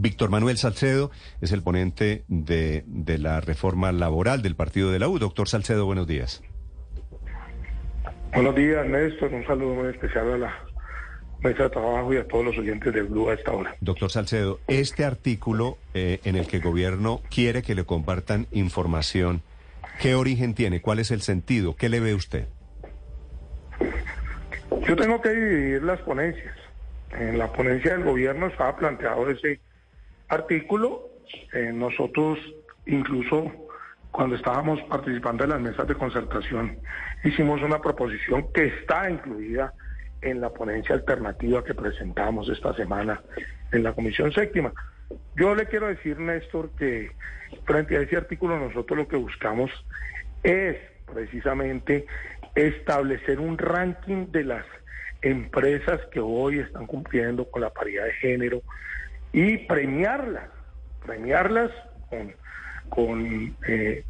Víctor Manuel Salcedo es el ponente de, de, la reforma laboral del partido de la U. Doctor Salcedo, buenos días. Buenos días, Néstor. Un saludo muy especial a la mesa de trabajo y a todos los oyentes del Blue a esta hora. Doctor Salcedo, este artículo eh, en el que el gobierno quiere que le compartan información, ¿qué origen tiene? ¿Cuál es el sentido? ¿Qué le ve usted? Yo tengo que dividir las ponencias. En la ponencia del gobierno estaba planteado ese artículo. Eh, nosotros, incluso cuando estábamos participando en las mesas de concertación, hicimos una proposición que está incluida en la ponencia alternativa que presentamos esta semana en la Comisión Séptima. Yo le quiero decir, Néstor, que frente a ese artículo nosotros lo que buscamos es precisamente establecer un ranking de las empresas que hoy están cumpliendo con la paridad de género y premiarlas, premiarlas con, con eh,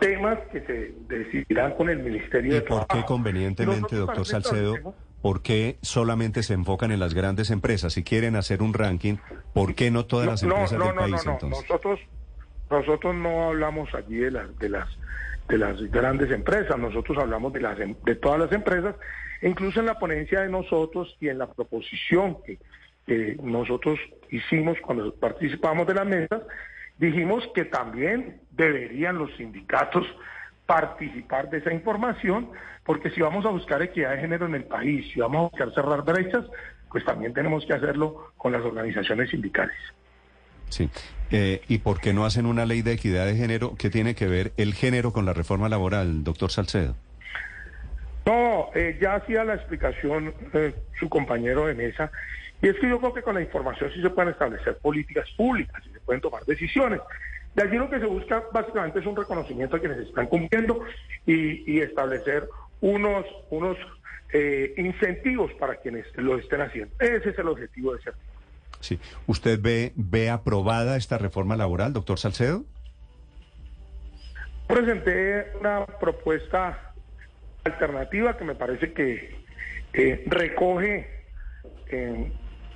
temas que se decidirán con el Ministerio ¿Y de por Trabajo. qué convenientemente, doctor Salcedo, por qué solamente se enfocan en las grandes empresas? Si quieren hacer un ranking, ¿por qué no todas las empresas del país entonces? Nosotros, nosotros no hablamos allí de las, de las de las grandes empresas, nosotros hablamos de las de todas las empresas, incluso en la ponencia de nosotros y en la proposición que, que nosotros hicimos cuando participamos de las mesas, dijimos que también deberían los sindicatos participar de esa información, porque si vamos a buscar equidad de género en el país, si vamos a buscar cerrar brechas, pues también tenemos que hacerlo con las organizaciones sindicales. Sí. Eh, ¿Y por qué no hacen una ley de equidad de género? ¿Qué tiene que ver el género con la reforma laboral, doctor Salcedo? No, eh, ya hacía la explicación eh, su compañero de mesa, y es que yo creo que con la información sí se pueden establecer políticas públicas y se pueden tomar decisiones. De allí lo que se busca básicamente es un reconocimiento a quienes están cumpliendo y, y establecer unos, unos eh, incentivos para quienes lo estén haciendo. Ese es el objetivo de ese artículo. Sí. ¿Usted ve, ve aprobada esta reforma laboral, doctor Salcedo? Presenté una propuesta alternativa que me parece que eh, recoge eh,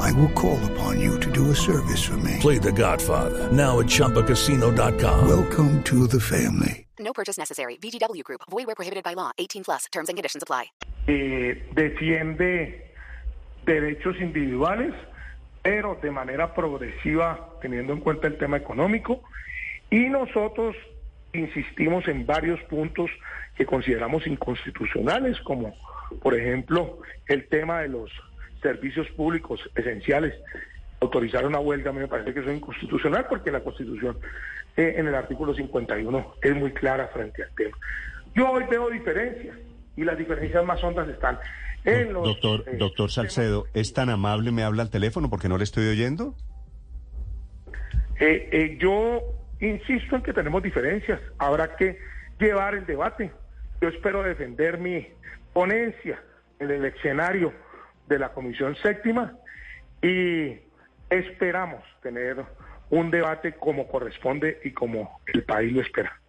I will call upon you to do a service for me. Play The Godfather now at ChumbaCasino.com. Welcome to the family. No purchase necessary. VGW Group. Void where prohibited by law. 18 plus. Terms and conditions apply. Eh, defiende derechos individuales, pero de manera progresiva, teniendo en cuenta el tema económico. Y nosotros insistimos en varios puntos que consideramos inconstitucionales, como por ejemplo el tema de los servicios públicos esenciales. Autorizar una huelga a mí me parece que eso es inconstitucional porque la Constitución eh, en el artículo 51 es muy clara frente al tema. Yo hoy veo diferencias y las diferencias más hondas están en los... Doctor, eh, doctor Salcedo, ¿es tan amable me habla al teléfono porque no le estoy oyendo? Eh, eh, yo insisto en que tenemos diferencias. Habrá que llevar el debate. Yo espero defender mi ponencia en el escenario de la Comisión Séptima y esperamos tener un debate como corresponde y como el país lo espera.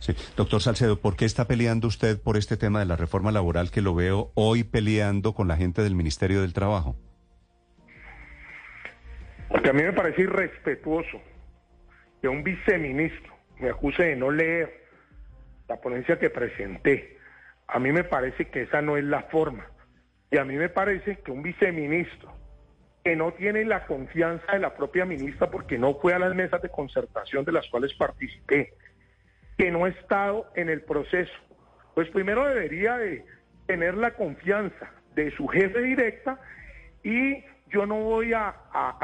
Sí. Doctor Salcedo, ¿por qué está peleando usted por este tema de la reforma laboral que lo veo hoy peleando con la gente del Ministerio del Trabajo? Porque a mí me parece irrespetuoso que un viceministro me acuse de no leer la ponencia que presenté. A mí me parece que esa no es la forma. Y a mí me parece que un viceministro que no tiene la confianza de la propia ministra porque no fue a las mesas de concertación de las cuales participé, que no ha estado en el proceso, pues primero debería de tener la confianza de su jefe directa y yo no voy a,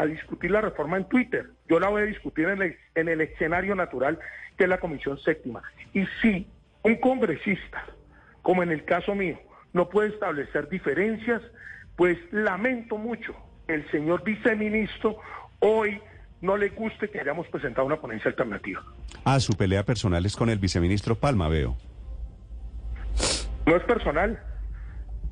discutir la reforma en Twitter, yo la voy a discutir en el, en el escenario natural que es la Comisión Séptima. Y si un congresista, como en el caso mío, no puede establecer diferencias, pues lamento mucho el señor viceministro hoy no le guste que hayamos presentado una ponencia alternativa. Ah, su pelea personal es con el viceministro Palma, veo. No es personal.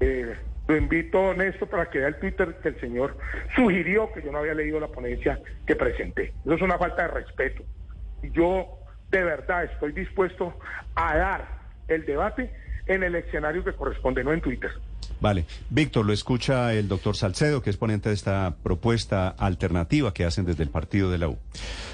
Eh, lo invito, Néstor, para que vea el Twitter que el señor sugirió que yo no había leído la ponencia que presenté. Eso es una falta de respeto. Yo de verdad estoy dispuesto a dar el debate en el escenario que corresponde, no en Twitter. Vale. Víctor, lo escucha el doctor Salcedo, que es ponente de esta propuesta alternativa que hacen desde el partido de la U.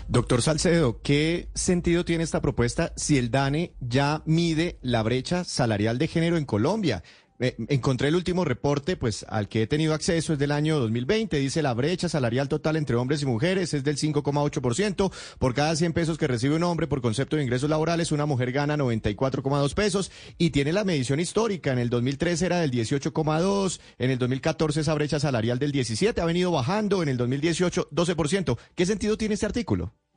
Doctor Salcedo, ¿qué sentido tiene esta propuesta si el DANE ya mide la brecha salarial de género en Colombia? Eh, encontré el último reporte, pues al que he tenido acceso es del año 2020. Dice la brecha salarial total entre hombres y mujeres es del 5,8%. Por cada 100 pesos que recibe un hombre por concepto de ingresos laborales, una mujer gana 94,2 pesos y tiene la medición histórica. En el 2013 era del 18,2, en el 2014 esa brecha salarial del 17 ha venido bajando, en el 2018 12%. ¿Qué sentido tiene este artículo?